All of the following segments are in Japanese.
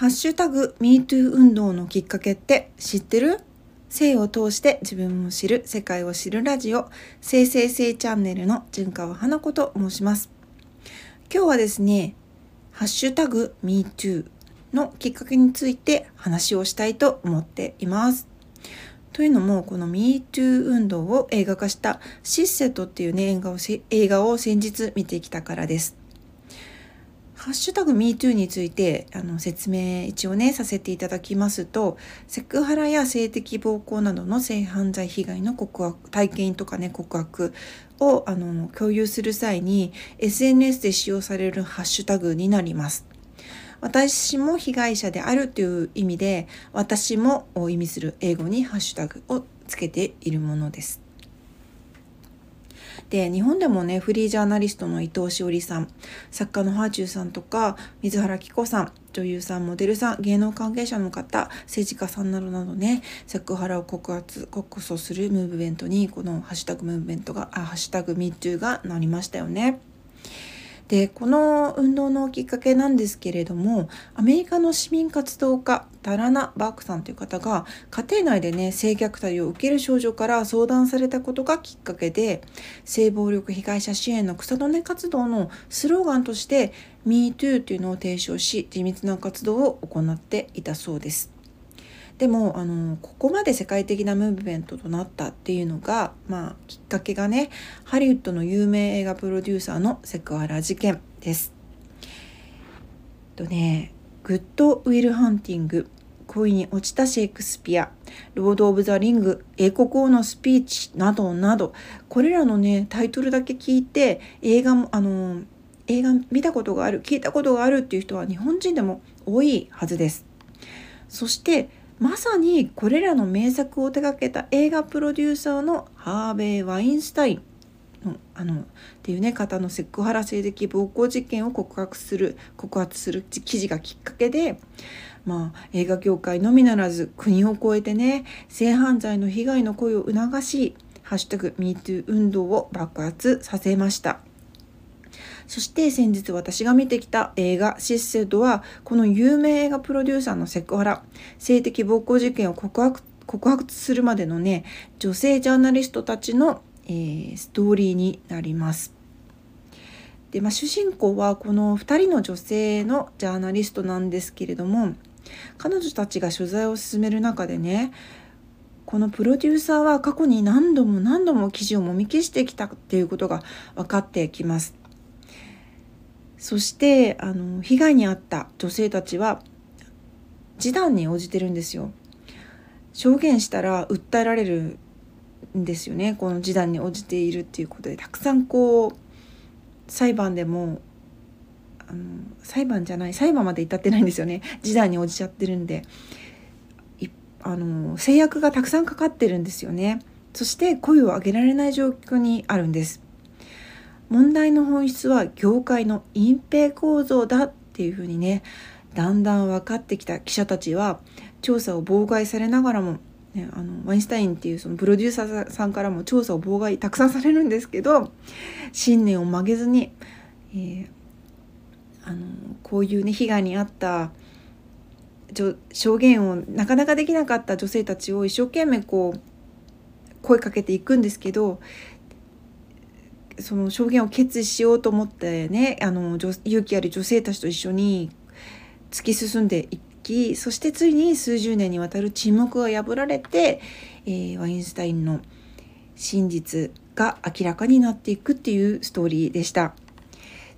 ハッシュタグ MeToo 運動のきっかけって知ってる？性を通して自分を知る世界を知るラジオ生成性チャンネルの純川花子と申します。今日はですねハッシュタグ MeToo のきっかけについて話をしたいと思っています。というのもこの MeToo 運動を映画化したシッセットっていうね映画を映画を先日見てきたからです。ハッシュタグ MeToo についてあの説明一応ねさせていただきますとセクハラや性的暴行などの性犯罪被害の告白体験とかね告白をあの共有する際に SNS で使用されるハッシュタグになります。私も被害者であるという意味で私もを意味する英語にハッシュタグをつけているものです。で日本でもねフリージャーナリストの伊藤詩織さん作家のハーチューさんとか水原希子さん女優さんモデルさん芸能関係者の方政治家さんなどなどねセクハラを告発告訴するムーブメントにこのハッシュタグムーブメントががハッシュタグ MeToo がなりましたよね。でこの運動のきっかけなんですけれどもアメリカの市民活動家タラナ・バークさんという方が家庭内でね性虐待を受ける少女から相談されたことがきっかけで性暴力被害者支援の草の根活動のスローガンとして MeToo というのを提唱し地道な活動を行っていたそうです。でもあのここまで世界的なムーブメントとなったっていうのが、まあ、きっかけがねハリウッドの有名映画プロデューサーのセクハラ事件です。とねグッド・ウィル・ハンティング恋に落ちたシェイクスピアロード・オブ・ザ・リング英国王のスピーチなどなどこれらのねタイトルだけ聞いて映画もあの映画見たことがある聞いたことがあるっていう人は日本人でも多いはずです。そしてまさにこれらの名作を手掛けた映画プロデューサーのハーベイ・ワインスタインのあのっていうね方のセクハラ性的暴行事件を告白する告発する記事がきっかけで、まあ、映画業界のみならず国を越えてね性犯罪の被害の声を促し「ハッシュタグ #MeToo」運動を爆発させました。そして先日私が見てきた映画シッセドはこの有名映画プロデューサーのセクハラ性的暴行事件を告白告白するまでのね女性ジャーナリストたちの、えー、ストーリーになります。で、まあ、主人公はこの2人の女性のジャーナリストなんですけれども彼女たちが取材を進める中でねこのプロデューサーは過去に何度も何度も記事をもみ消してきたっていうことが分かってきます。そしてあの被害に遭った女性たちは示談に応じてるんですよ。証言したら訴えられるんですよね。この示談に応じているっていうことで。たくさんこう裁判でもあの裁判じゃない裁判まで至ってないんですよね。示談に応じちゃってるんで。あの制約がたくさんかかってるんですよね。そして声を上げられない状況にあるんです。問題の本質は業界の隠蔽構造だっていうふうにねだんだん分かってきた記者たちは調査を妨害されながらも、ね、あのワインスタインっていうそのプロデューサーさんからも調査を妨害たくさんされるんですけど信念を曲げずに、えー、あのこういうね被害に遭った証言をなかなかできなかった女性たちを一生懸命こう声かけていくんですけどその証言を決意しようと思ってねあの勇気ある女性たちと一緒に突き進んでいきそしてついに数十年にわたる沈黙が破られて、えー、ワインスタインの真実が明らかになっていくっていうストーリーでした。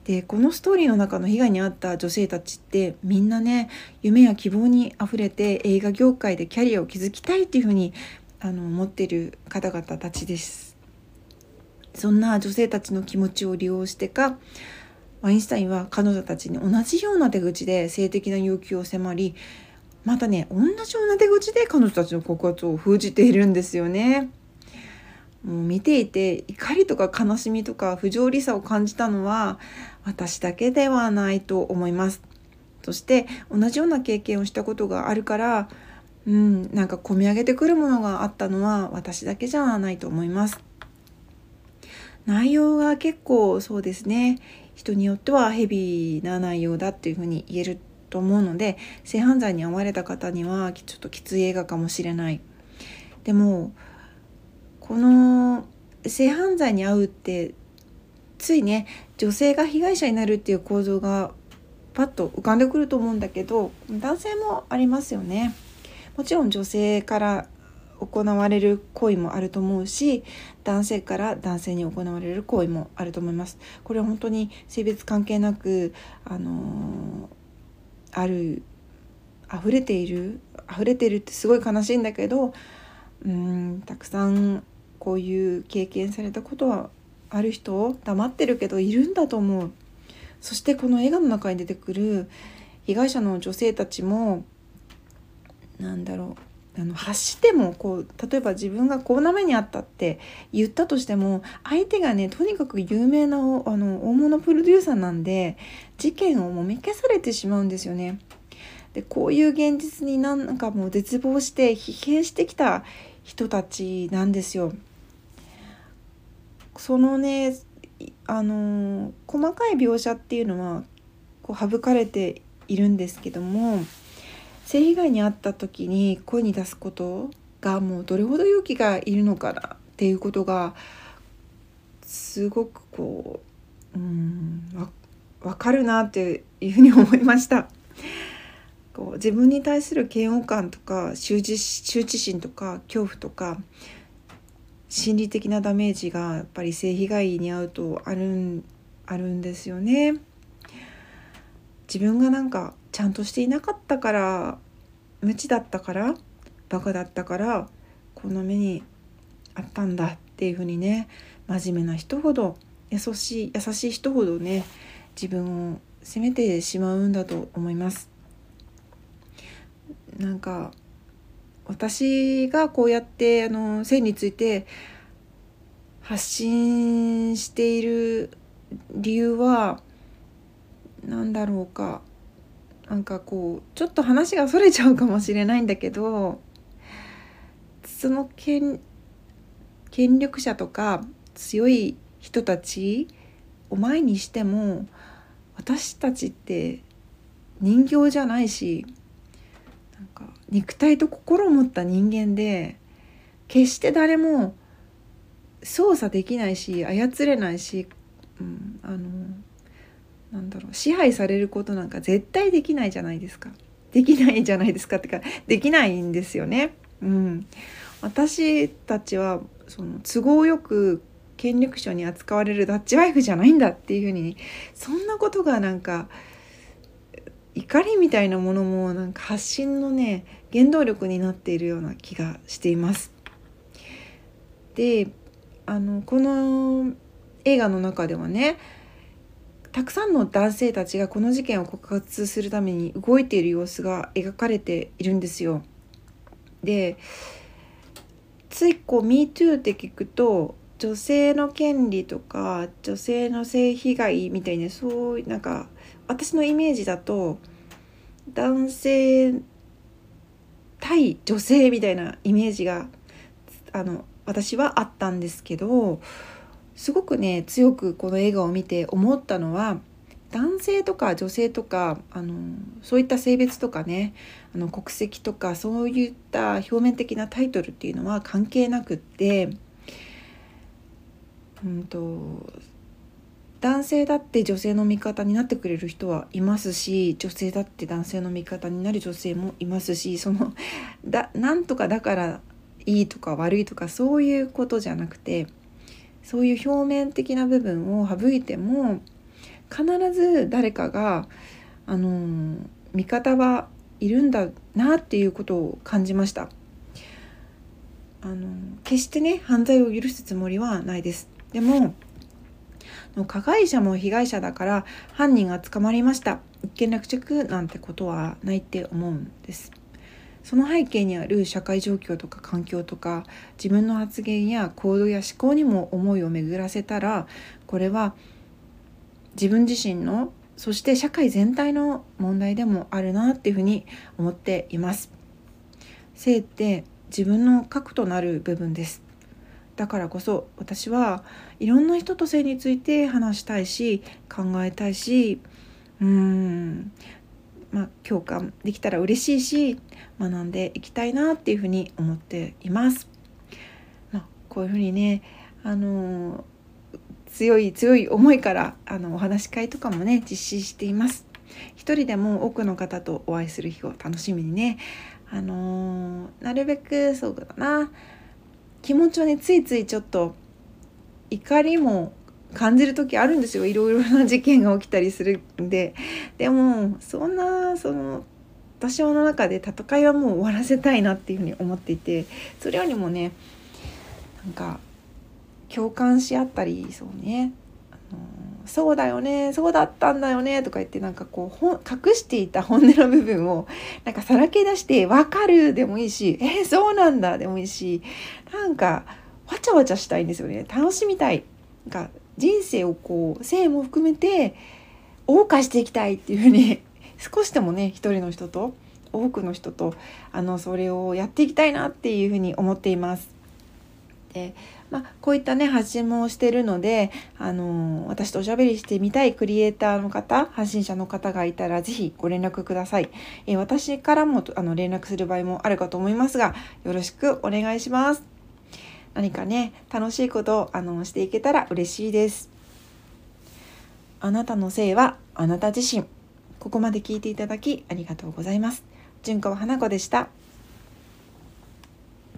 でこのストーリーの中の被害に遭った女性たちってみんなね夢や希望にあふれて映画業界でキャリアを築きたいっていうふうにあの思ってる方々たちです。そんな女性たちの気持ちを利用してかワインスタインは彼女たちに同じような手口で性的な要求を迫りまたね同じような手口で彼女たちの告発を封じているんですよね。もう見ていて怒りとか悲しみとか不条理さを感じたのは私だけではないと思います。そして同じような経験をしたことがあるからうんなんか込み上げてくるものがあったのは私だけじゃないと思います。内容が結構そうですね。人によってはヘビーな内容だっていうふうに言えると思うので性犯罪に遭われた方にはちょっときつい映画かもしれない。でもこの性犯罪に遭うってついね女性が被害者になるっていう構造がパッと浮かんでくると思うんだけど男性もありますよね。もちろん女性から行われる行為もあると思うし男性から男性に行われる行為もあると思います。これは本当に性別関係なくあのー、ある溢れている溢れてるってすごい悲しいんだけどうんたくさんこういう経験されたことはある人を黙ってるけどいるんだと思う。そしてこの映画の中に出てくる被害者の女性たちもなんだろうあの発してもこう例えば自分がこんな目にあったって言ったとしても相手がねとにかく有名なあの大物プロデューサーなんで事件をもみ消されてしまうんですよね。でこういう現実になんかもう絶望して疲弊してきた人たちなんですよ。そのねあの細かい描写っていうのはこう省かれているんですけども性被害に遭った時に声に出すことがもうどれほど勇気がいるのかなっていうことがすごくこううん分かるなっていうふうに思いました。こう自分に対する嫌悪感とか羞恥羞恥心とか恐怖とか心理的なダメージがやっぱり性被害に遭うとあるんあるんですよね。自分がなんかちゃんとしていなかったから無知だったからバカだったからこんな目にあったんだっていうふうにね真面目な人ほど優しい優しい人ほどね自分を責めてしまうんだと思います。なんか私がこうやってあの性について発信している理由は何だろうか。なんかこうちょっと話がそれちゃうかもしれないんだけどその権権力者とか強い人たちを前にしても私たちって人形じゃないしなんか肉体と心を持った人間で決して誰も操作できないし操れないし、うん、あのなんだろう支配されることなんか絶対できないじゃないですかできないじゃないですかってかできないんですよね。うん、私たちはその都合よく権力者に扱われるダッチワイフじゃないんだっていうふうにそんなことがなんか怒りみたいなものもなんか発信のね原動力になっているような気がしています。であのこの映画の中ではねたくさんの男性たちがこの事件を告発するために動いている様子が描かれているんですよ。でついこう「MeToo」って聞くと女性の権利とか女性の性被害みたいなそういうなんか私のイメージだと男性対女性みたいなイメージがあの私はあったんですけどすごくね強くこの映画を見て思ったのは男性とか女性とかあのそういった性別とかねあの国籍とかそういった表面的なタイトルっていうのは関係なくって、うんと、男性だって女性の味方になってくれる人はいますし女性だって男性の味方になる女性もいますしそのだなんとかだからいいとか悪いとかそういうことじゃなくてそういう表面的な部分を省いても必ず誰かがあの味方はいるんだなっていうことを感じました。あの決してね犯罪を許すつもりはないです。でも加害者も被害者だから犯人が捕まりました一件落着なんてことはないって思うんです。その背景にある社会状況とか環境とか自分の発言や行動や思考にも思いを巡らせたらこれは自分自身のそして社会全体の問題でもあるなっていうふうに思っています。性って自分の核となる部分です。だからこそ私はいろんな人と性について話したいし考えたいしうーんまあ共感できたら嬉しいし学んでいきたいなっていうふうに思っています。まあ、こういうふうにねあの強い強い思いからあのお話し会とかもね実施しています。一人でも多くの方とお会いする日を楽しみにねあのー、なるべくそうだな気持ちをねついついちょっと怒りも感じる時あるんですよ。いろいろな事件が起きたりするんで。でもそんなその私の中で戦いはもう終わらせたいなっていうふうに思っていて。それよりもねなんか共感し合ったりそうね。あのそうだよねそうだったんだよねとか言ってなんかこう隠していた本音の部分をなんかさらけ出して「分かる」でもいいし「えー、そうなんだ」でもいいしなんかわちゃわちゃしたいんですよね。楽しみたい。なんか人生をこう性も含めて謳歌していきたいっていうふうに少しでもね一人の人と多くの人とあのそれをやっていきたいなっていうふうに思っています。でまあ、こういったね発信もしてるので、あの私とおしゃべりしてみたいクリエイターの方発信者の方がいたら是非ご連絡ください、えー、私からもあの連絡する場合もあるかと思いますがよろしくお願いします何かね楽しいことをあのしていけたら嬉しいです。あなたのせいはあなた自身。ここまで聞いていただきありがとうございます。純子は花子でした。